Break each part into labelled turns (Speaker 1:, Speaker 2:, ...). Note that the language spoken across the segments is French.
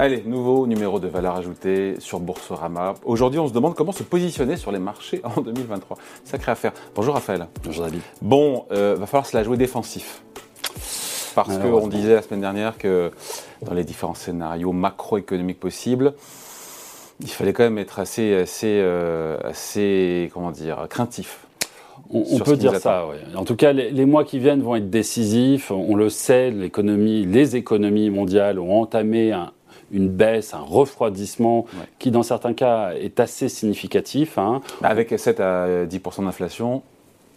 Speaker 1: Allez, nouveau numéro de valeur ajoutée sur Boursorama. Aujourd'hui, on se demande comment se positionner sur les marchés en 2023. Sacrée affaire. Bonjour Raphaël.
Speaker 2: Bonjour David.
Speaker 1: Bon, euh, va falloir se la jouer défensif. Parce qu'on disait la semaine dernière que dans les différents scénarios macroéconomiques possibles, il fallait quand même être assez, assez, euh, assez comment dire, craintif.
Speaker 2: On, peut dire ça, oui. En tout cas, les, mois qui viennent vont être décisifs. On le sait, l'économie, les économies mondiales ont entamé un, une baisse, un refroidissement qui, dans certains cas, est assez significatif. Hein.
Speaker 1: Avec 7 à 10 d'inflation,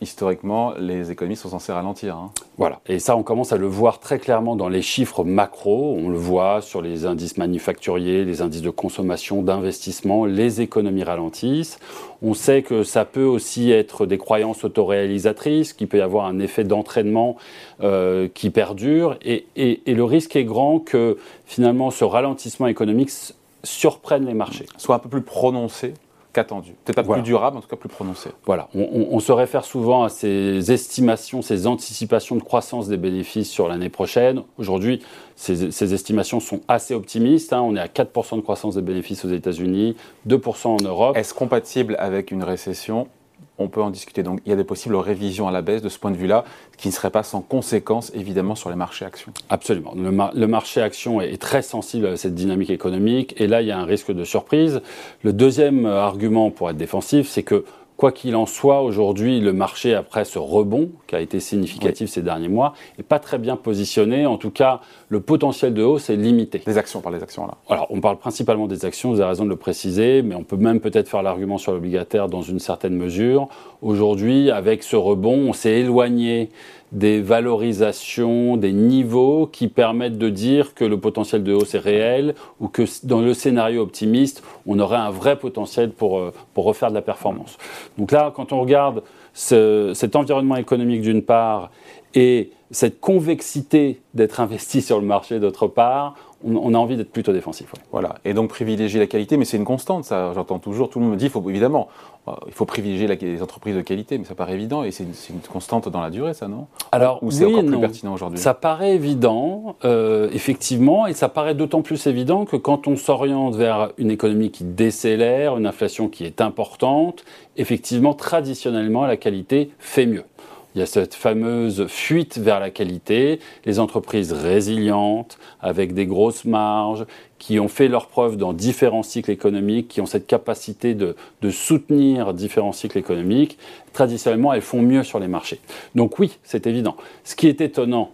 Speaker 1: historiquement, les économies sont censées ralentir. Hein.
Speaker 2: Voilà. Et ça, on commence à le voir très clairement dans les chiffres macro. On le voit sur les indices manufacturiers, les indices de consommation, d'investissement. Les économies ralentissent. On sait que ça peut aussi être des croyances autoréalisatrices, qu'il peut y avoir un effet d'entraînement euh, qui perdure. Et, et, et le risque est grand que finalement ce ralentissement économique surprenne les marchés.
Speaker 1: Soit un peu plus prononcé qu'attendu. Peut-être pas plus durable, en tout cas plus prononcé.
Speaker 2: Voilà. On, se réfère souvent à ces estimations, ces anticipations de croissance des bénéfices sur l'année prochaine. Aujourd'hui, ces, estimations sont assez optimistes. Hein. On est à 4% de croissance des bénéfices aux États-Unis, 2% en Europe.
Speaker 1: Est-ce compatible avec une récession? On peut en discuter. Donc il y a des possibles révisions à la baisse de ce point de vue-là, qui ne serait pas sans conséquence évidemment sur les marchés actions.
Speaker 2: Absolument. Le, marché actions est, très sensible à cette dynamique économique et là il y a un risque de surprise. Le deuxième argument pour être défensif, c'est que Quoi qu'il en soit, aujourd'hui, le marché, après ce rebond qui a été significatif ces derniers mois, n'est pas très bien positionné. En tout cas, le potentiel de hausse est limité.
Speaker 1: Des actions, par les actions là
Speaker 2: Alors, on parle principalement des actions, vous avez raison de le préciser, mais on peut même peut-être faire l'argument sur l'obligataire dans une certaine mesure. Aujourd'hui, avec ce rebond, on s'est éloigné des valorisations, des niveaux qui permettent de dire que le potentiel de hausse est réel ou que dans le scénario optimiste, on aurait un vrai potentiel pour, euh, pour refaire de la performance. Donc là, quand on regarde cet environnement économique d'une part et cette convexité d'être investi sur le marché d'autre part, on, a envie d'être plutôt défensif.
Speaker 1: Voilà. Et donc privilégier la qualité, mais c'est une constante, ça. J'entends toujours, tout le monde me dit, faut, évidemment, euh, il faut privilégier les entreprises de qualité, mais ça paraît évident et c'est une, constante dans la durée, ça, non?
Speaker 2: Alors, Ou c'est encore plus pertinent aujourd'hui? Ça paraît évident, euh, effectivement, et ça paraît d'autant plus évident que quand on s'oriente vers une économie qui décélère, une inflation qui est importante, effectivement, traditionnellement, la qualité fait mieux. Il y a cette fameuse fuite vers la qualité, les entreprises résilientes, avec des grosses marges, qui ont fait leur preuve dans différents cycles économiques, qui ont cette capacité de, soutenir différents cycles économiques, traditionnellement, elles font mieux sur les marchés. Donc oui, c'est évident. Ce qui est étonnant,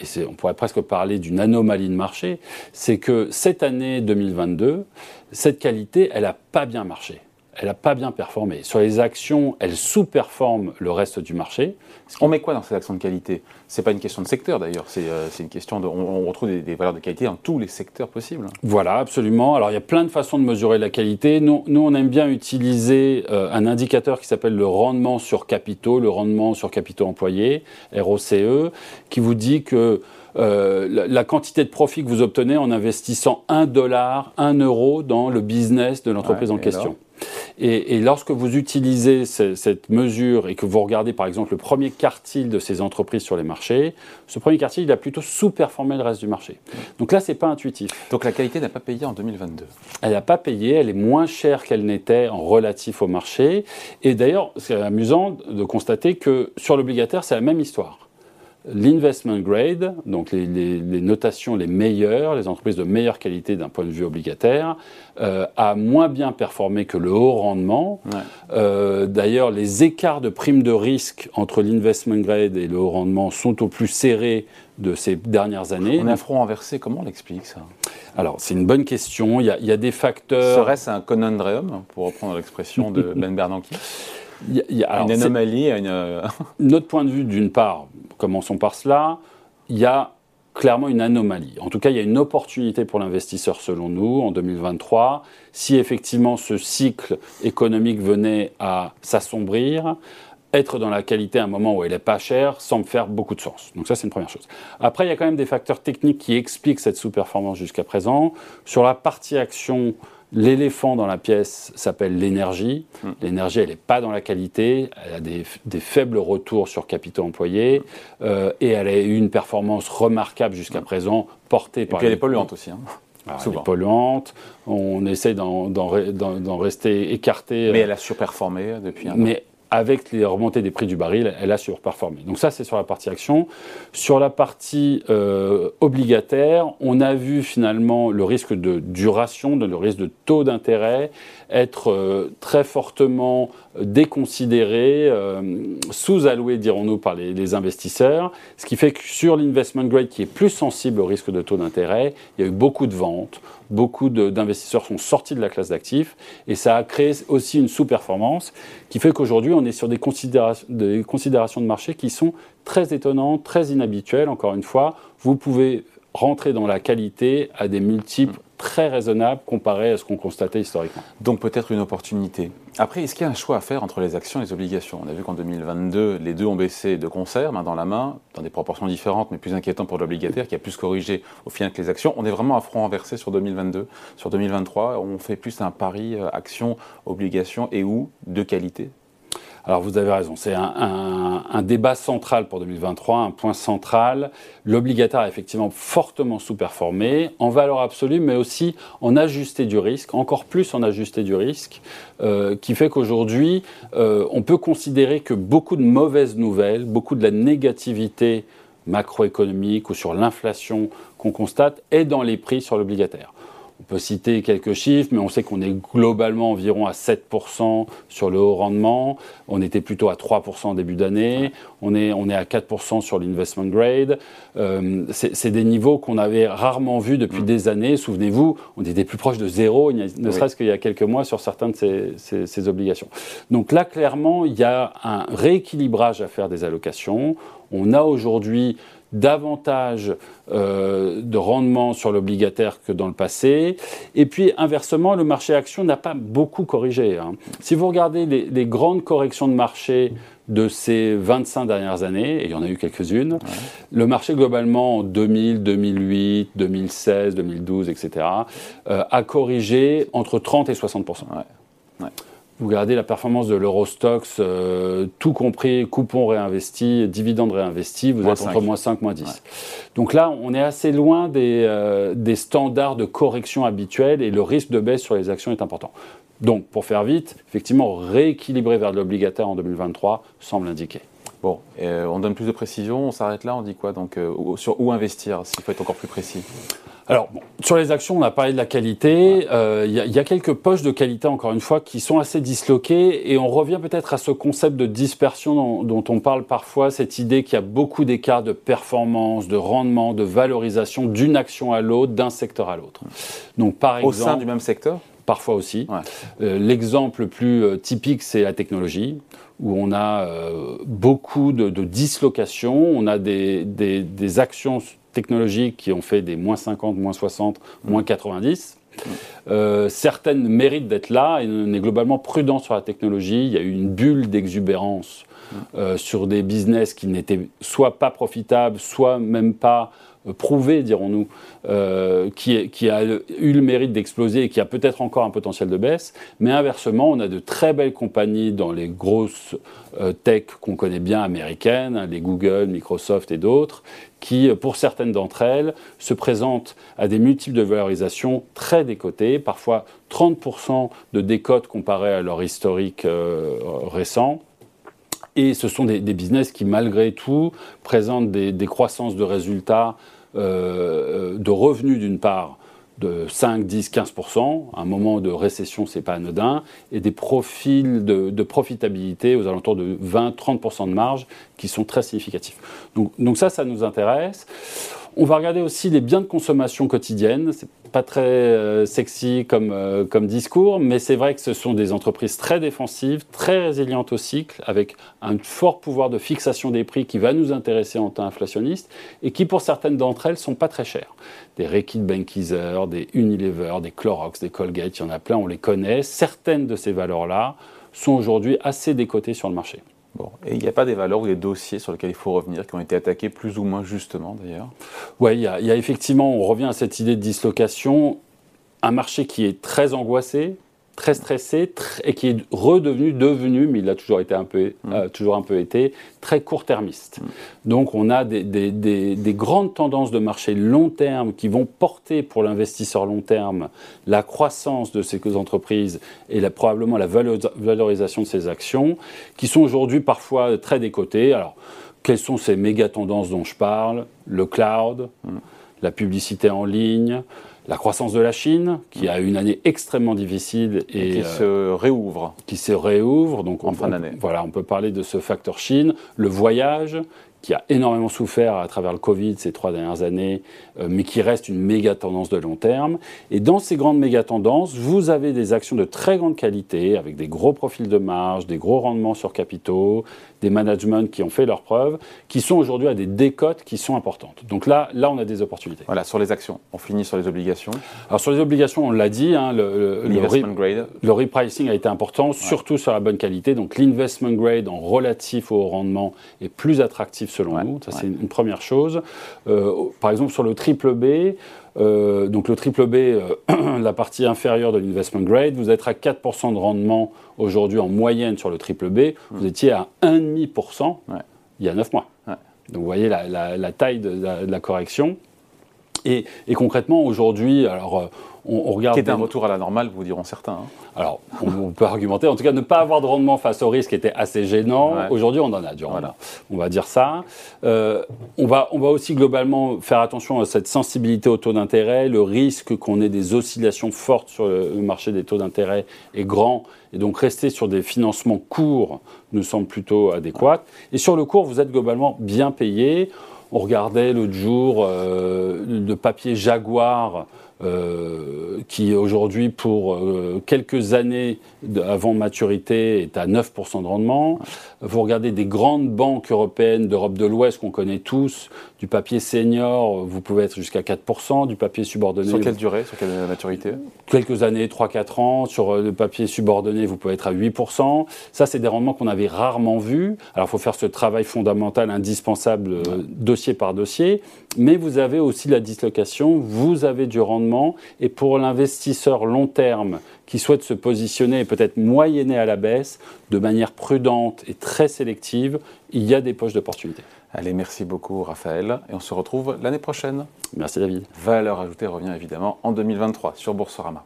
Speaker 2: et on pourrait presque parler d'une anomalie de marché, c'est que cette année 2022, cette qualité, elle n'a pas bien marché elle n'a pas bien performé. Sur les actions, elle sous-performe le reste du marché.
Speaker 1: On met quoi dans ces actions de qualité? Ce n'est pas une question de secteur d'ailleurs, c'est euh, une question de. On, retrouve des, valeurs de qualité dans tous les secteurs possibles.
Speaker 2: Voilà, absolument. Alors il y a plein de façons de mesurer la qualité. Nous, nous on aime bien utiliser euh, un indicateur qui s'appelle le rendement sur capitaux, le rendement sur capitaux employés, ROCE, qui vous dit que. Euh, la, quantité de profit que vous obtenez en investissant 1 dollar, 1 euro dans le business de l'entreprise en question. Et, lorsque vous utilisez cette mesure et que vous regardez par exemple le premier quartile de ces entreprises sur les marchés, ce premier quartile, il a plutôt sous-performé le reste du marché. Donc là, ce n'est pas intuitif.
Speaker 1: Donc la qualité n'a pas payé en 2022
Speaker 2: Elle n'a pas payé, elle est moins chère qu'elle n'était en relatif au marché. Et d'ailleurs, c'est amusant de constater que sur l'obligataire, c'est la même histoire l'investment grade, donc les, notations les meilleures, les entreprises de meilleure qualité d'un point de vue obligataire, euh, a moins bien performé que le haut rendement. Euh, d'ailleurs, les écarts de primes de risque entre l'investment grade et le haut rendement sont au plus serrés de ces dernières années.
Speaker 1: Un front inversé, comment on l'explique ça?
Speaker 2: Alors, c'est une bonne question. Il y, a, il y a des facteurs.
Speaker 1: Serait-ce un conundrum, pour reprendre l'expression de Ben Bernanke? Il y a, une anomalie. Une...
Speaker 2: Notre point de vue, d'une part, commençons par cela, il y a clairement une anomalie. En tout cas, il y a une opportunité pour l'investisseur selon nous en 2023. Si effectivement ce cycle économique venait à s'assombrir, être dans la qualité à un moment où elle n'est pas chère semble faire beaucoup de sens. Donc ça, c'est une première chose. Après, il y a quand même des facteurs techniques qui expliquent cette sous-performance jusqu'à présent. Sur la partie action, L'éléphant dans la pièce s'appelle l'énergie. Hmm. L'énergie, elle n'est pas dans la qualité, elle a des, faibles retours sur capitaux employés euh, et elle a eu une performance remarquable jusqu'à hmm. présent, portée par.
Speaker 1: Et puis elle est polluante aussi. Hein.
Speaker 2: ah, souvent. polluante, on essaie d'en rester écarté.
Speaker 1: Mais elle a surperformé depuis un an
Speaker 2: avec les remontées des prix du baril, elle a surperformé. Donc ça, c'est sur la partie action. Sur la partie euh, obligataire, on a vu finalement le risque de duration, le risque de taux d'intérêt être euh, très fortement déconsidéré, euh, sous-alloué, dirons-nous, par les, les, investisseurs, ce qui fait que sur l'investment grade, qui est plus sensible au risque de taux d'intérêt, il y a eu beaucoup de ventes, beaucoup d'investisseurs sont sortis de la classe d'actifs, et ça a créé aussi une sous-performance, qui fait qu'aujourd'hui, on est sur des, considérations, des considérations de marché qui sont très étonnantes, très inhabituelles. Encore une fois, vous pouvez rentrer dans la qualité à des multiples très raisonnable comparé à ce qu'on constatait historiquement.
Speaker 1: Donc peut-être une opportunité. Après, est-ce qu'il y a un choix à faire entre les actions et les obligations? On a vu qu'en 2022, les deux ont baissé de concert, main dans la main, dans des proportions différentes, mais plus inquiétantes pour l'obligataire, qui a plus corrigé au final que les actions. On est vraiment à front renversé sur 2022. Sur 2023, on fait plus un pari euh, action, obligation et où de qualité?
Speaker 2: Alors vous avez raison, c'est un, débat central pour 2023, un point central. L'obligataire a effectivement fortement sous-performé en valeur absolue, mais aussi en ajusté du risque, encore plus en ajusté du risque, euh, qui fait qu'aujourd'hui, euh, on peut considérer que beaucoup de mauvaises nouvelles, beaucoup de la négativité macroéconomique ou sur l'inflation qu'on constate est dans les prix sur l'obligataire. On peut citer quelques chiffres, mais on sait qu'on est globalement environ à 7% sur le haut rendement. On était plutôt à 3% en début d'année. On est, on est à 4% sur l'investment grade. Euh, c'est des niveaux qu'on avait rarement vus depuis mm. des années. Souvenez-vous, on était plus proche de zéro, ne serait-ce qu'il y a quelques mois, sur certaines de ces, ces obligations. Donc là, clairement, il y a un rééquilibrage à faire des allocations. On a aujourd'hui davantage euh, de rendement sur l'obligataire que dans le passé. Et puis inversement, le marché action n'a pas beaucoup corrigé. Hein. Si vous regardez les, grandes corrections de marché de ces 25 dernières années, et il y en a eu quelques-unes, le marché globalement en 2000, 2008, 2016, 2012, etc., a corrigé entre 30 et 60 vous regardez la performance de l'Eurostox, euh, tout compris, coupons réinvestis, dividendes réinvestis, vous êtes entre moins 5, moins 10. Donc là, on est assez loin des, euh, des standards de correction habituels et le risque de baisse sur les actions est important. Donc, pour faire vite, effectivement, rééquilibrer vers de l'obligataire en 2023 semble indiquer.
Speaker 1: Bon, euh, on donne plus de précision, on s'arrête là, on dit quoi Donc, sur où investir, s'il faut être encore plus précis?
Speaker 2: Alors, sur les actions, on a parlé de la qualité. Euh, il y, a quelques poches de qualité, encore une fois, qui sont assez disloquées. Et on revient peut-être à ce concept de dispersion dont, on parle parfois, cette idée qu'il y a beaucoup d'écarts de performance, de rendement, de valorisation d'une action à l'autre, d'un secteur à l'autre.
Speaker 1: Donc, par exemple. Au sein du même secteur?
Speaker 2: Parfois aussi. Euh, l'exemple le plus euh, typique, c'est la technologie où on a beaucoup de, dislocations, on a des, des, des actions technologiques qui ont fait des moins 50, moins 60, moins 90. Euh, certaines méritent d'être là et on est globalement prudent sur la technologie. Il y a eu une bulle d'exubérance euh, sur des business qui n'étaient soit pas profitables, soit même pas euh, prouvés, dirons-nous, qui, qui, a eu le mérite d'exploser et qui a peut-être encore un potentiel de baisse. Mais inversement, on a de très belles compagnies dans les grosses tech qu'on connaît bien américaines, hein, les Google, Microsoft et d'autres, qui, pour certaines d'entre elles, se présentent à des multiples de valorisation très décotés, parfois 30% de décote comparé à leur historique euh, récent. Et ce sont des, business qui, malgré tout, présentent des, croissances de résultats, euh, de revenus d'une part, de 5, 10, 15%. un moment de récession, c'est pas anodin. Et des profils de, profitabilité aux alentours de 20, 30% de marge qui sont très significatifs. Donc, donc ça, ça nous intéresse. On va regarder aussi les biens de consommation quotidienne. C'est pas très euh, sexy comme, euh, comme discours, mais c'est vrai que ce sont des entreprises très défensives, très résilientes au cycle, avec un fort pouvoir de fixation des prix qui va nous intéresser en temps inflationniste et qui, pour certaines d'entre elles, sont pas très chères. Des Reckitt Benckiser, des Unilever, des Clorox, des Colgate, il y en a plein, on les connaît. Certaines de ces valeurs-là sont aujourd'hui assez décotées sur le marché.
Speaker 1: Et il n'y a pas des valeurs ou des dossiers sur lesquels il faut revenir, qui ont été attaqués plus ou moins justement d'ailleurs
Speaker 2: Oui, il y, a effectivement, on revient à cette idée de dislocation, un marché qui est très angoissé, très stressé et qui est redevenu, devenu, mais il a toujours été un peu, mm. euh, toujours un peu été, très court-termiste. Mm. Donc on a des, des, des, grandes tendances de marché long terme qui vont porter pour l'investisseur long terme la croissance de ces entreprises et la, probablement la valorisation de ces actions, qui sont aujourd'hui parfois très décotées. Alors, quelles sont ces méga tendances dont je parle? Le cloud, mm. la publicité en ligne, la croissance de la Chine, qui a eu une année extrêmement difficile
Speaker 1: et, qui se réouvre.
Speaker 2: Qui se réouvre, donc
Speaker 1: en fin d'année.
Speaker 2: Voilà, on peut parler de ce facteur Chine, le voyage, qui a énormément souffert à travers le Covid ces trois dernières années, euh, mais qui reste une méga tendance de long terme. Et dans ces grandes méga tendances, vous avez des actions de très grande qualité, avec des gros profils de marge, des gros rendements sur capitaux, des managements qui ont fait leurs preuves, qui sont aujourd'hui à des décotes qui sont importantes. Donc là, là, on a des opportunités.
Speaker 1: Voilà, sur les actions. On finit sur les obligations.
Speaker 2: Alors sur les obligations, on l'a dit, hein, le, le, repricing a été important, surtout sur la bonne qualité. Donc l'investment grade en relatif au rendement est plus attractif selon nous. Ça, c'est une première chose. Euh, par exemple, sur le triple B, euh, donc le triple B, euh, la partie inférieure de l'investment grade, vous êtes à 4% de rendement aujourd'hui en moyenne sur le triple B. Vous étiez à 1,5% il y a 9 mois. Donc vous voyez la, taille de la, correction. Et, et concrètement, aujourd'hui, alors
Speaker 1: on, regarde. Qui est un retour à la normale, vous diront certains. Hein.
Speaker 2: Alors, on, peut argumenter. En tout cas, ne pas avoir de rendement face au risque était assez gênant. Aujourd'hui, on en a du rendement. On va dire ça. Euh, on, va, on va aussi globalement faire attention à cette sensibilité au taux d'intérêt. Le risque qu'on ait des oscillations fortes sur le marché des taux d'intérêt est grand. Et donc, rester sur des financements courts nous semble plutôt adéquat. Et sur le court, vous êtes globalement bien payé. On regardait l'autre jour euh, le papier Jaguar euh, qui aujourd'hui, pour euh, quelques années avant maturité, est à 9% de rendement. Vous regardez des grandes banques européennes d'Europe de l'Ouest qu'on connaît tous, du papier senior, vous pouvez être jusqu'à 4%, du papier subordonné.
Speaker 1: Sur quelle durée, sur quelle maturité?
Speaker 2: Quelques années, 3-4 ans. Sur euh, le papier subordonné, vous pouvez être à 8%. Ça, c'est des rendements qu'on avait rarement vus. Alors, il faut faire ce travail fondamental, indispensable, dossier par dossier. Mais vous avez aussi la dislocation, vous avez du rendement et pour l'investisseur long terme qui souhaite se positionner et peut-être moyenner à la baisse de manière prudente et très sélective, il y a des poches d'opportunités.
Speaker 1: Allez, merci beaucoup Raphaël et on se retrouve l'année prochaine.
Speaker 2: Merci David.
Speaker 1: Valeur ajoutée revient évidemment en 2023 sur Boursorama.